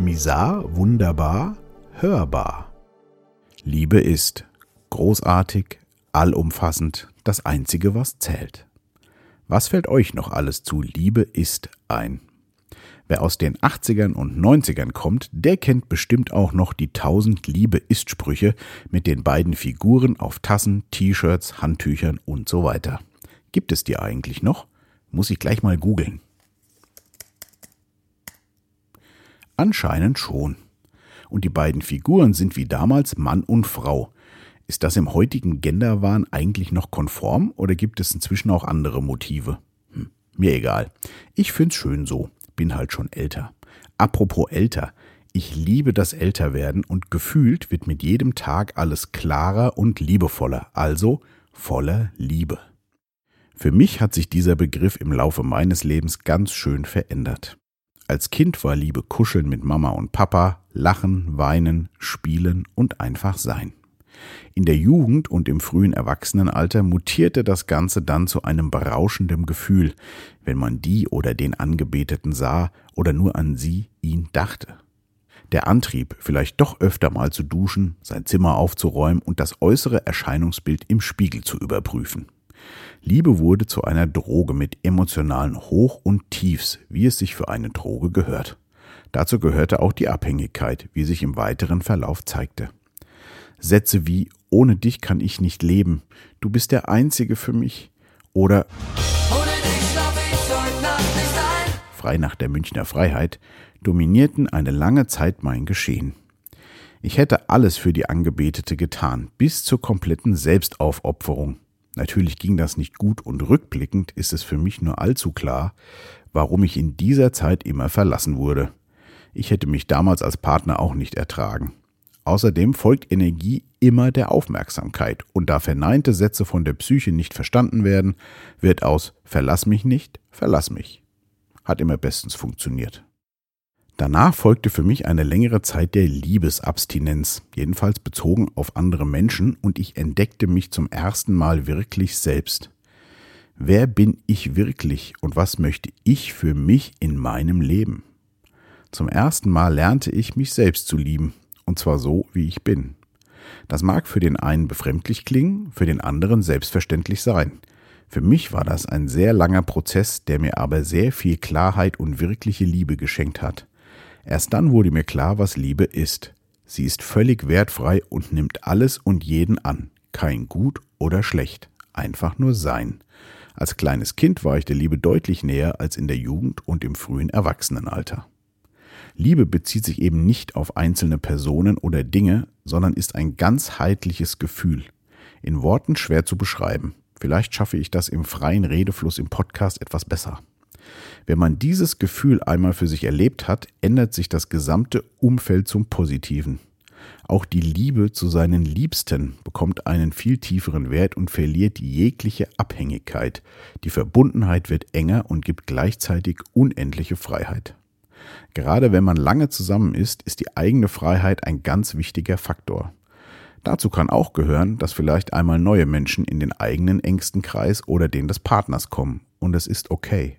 Misar, wunderbar, hörbar. Liebe ist großartig, allumfassend, das Einzige, was zählt. Was fällt euch noch alles zu Liebe ist ein? Wer aus den 80ern und 90ern kommt, der kennt bestimmt auch noch die 1000 Liebe ist Sprüche mit den beiden Figuren auf Tassen, T-Shirts, Handtüchern und so weiter. Gibt es die eigentlich noch? Muss ich gleich mal googeln. Anscheinend schon. Und die beiden Figuren sind wie damals Mann und Frau. Ist das im heutigen Genderwahn eigentlich noch konform oder gibt es inzwischen auch andere Motive? Hm, mir egal. Ich find's schön so. Bin halt schon älter. Apropos älter. Ich liebe das Älterwerden und gefühlt wird mit jedem Tag alles klarer und liebevoller, also voller Liebe. Für mich hat sich dieser Begriff im Laufe meines Lebens ganz schön verändert. Als Kind war Liebe Kuscheln mit Mama und Papa, Lachen, Weinen, Spielen und einfach sein. In der Jugend und im frühen Erwachsenenalter mutierte das Ganze dann zu einem berauschenden Gefühl, wenn man die oder den Angebeteten sah oder nur an sie, ihn dachte. Der Antrieb, vielleicht doch öfter mal zu duschen, sein Zimmer aufzuräumen und das äußere Erscheinungsbild im Spiegel zu überprüfen. Liebe wurde zu einer Droge mit emotionalen Hoch- und Tiefs, wie es sich für eine Droge gehört. Dazu gehörte auch die Abhängigkeit, wie sich im weiteren Verlauf zeigte. Sätze wie Ohne dich kann ich nicht leben, du bist der Einzige für mich oder Frei nach der Münchner Freiheit dominierten eine lange Zeit mein Geschehen. Ich hätte alles für die Angebetete getan, bis zur kompletten Selbstaufopferung. Natürlich ging das nicht gut und rückblickend ist es für mich nur allzu klar, warum ich in dieser Zeit immer verlassen wurde. Ich hätte mich damals als Partner auch nicht ertragen. Außerdem folgt Energie immer der Aufmerksamkeit, und da verneinte Sätze von der Psyche nicht verstanden werden, wird aus Verlass mich nicht, verlass mich. Hat immer bestens funktioniert. Danach folgte für mich eine längere Zeit der Liebesabstinenz, jedenfalls bezogen auf andere Menschen, und ich entdeckte mich zum ersten Mal wirklich selbst. Wer bin ich wirklich und was möchte ich für mich in meinem Leben? Zum ersten Mal lernte ich mich selbst zu lieben, und zwar so, wie ich bin. Das mag für den einen befremdlich klingen, für den anderen selbstverständlich sein. Für mich war das ein sehr langer Prozess, der mir aber sehr viel Klarheit und wirkliche Liebe geschenkt hat. Erst dann wurde mir klar, was Liebe ist. Sie ist völlig wertfrei und nimmt alles und jeden an. Kein gut oder schlecht. Einfach nur sein. Als kleines Kind war ich der Liebe deutlich näher als in der Jugend und im frühen Erwachsenenalter. Liebe bezieht sich eben nicht auf einzelne Personen oder Dinge, sondern ist ein ganzheitliches Gefühl. In Worten schwer zu beschreiben. Vielleicht schaffe ich das im freien Redefluss im Podcast etwas besser. Wenn man dieses Gefühl einmal für sich erlebt hat, ändert sich das gesamte Umfeld zum Positiven. Auch die Liebe zu seinen Liebsten bekommt einen viel tieferen Wert und verliert jegliche Abhängigkeit. Die Verbundenheit wird enger und gibt gleichzeitig unendliche Freiheit. Gerade wenn man lange zusammen ist, ist die eigene Freiheit ein ganz wichtiger Faktor. Dazu kann auch gehören, dass vielleicht einmal neue Menschen in den eigenen engsten Kreis oder den des Partners kommen. Und es ist okay.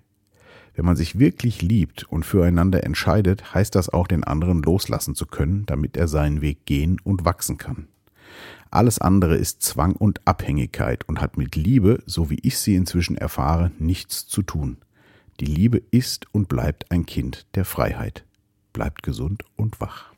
Wenn man sich wirklich liebt und füreinander entscheidet, heißt das auch, den anderen loslassen zu können, damit er seinen Weg gehen und wachsen kann. Alles andere ist Zwang und Abhängigkeit und hat mit Liebe, so wie ich sie inzwischen erfahre, nichts zu tun. Die Liebe ist und bleibt ein Kind der Freiheit. Bleibt gesund und wach.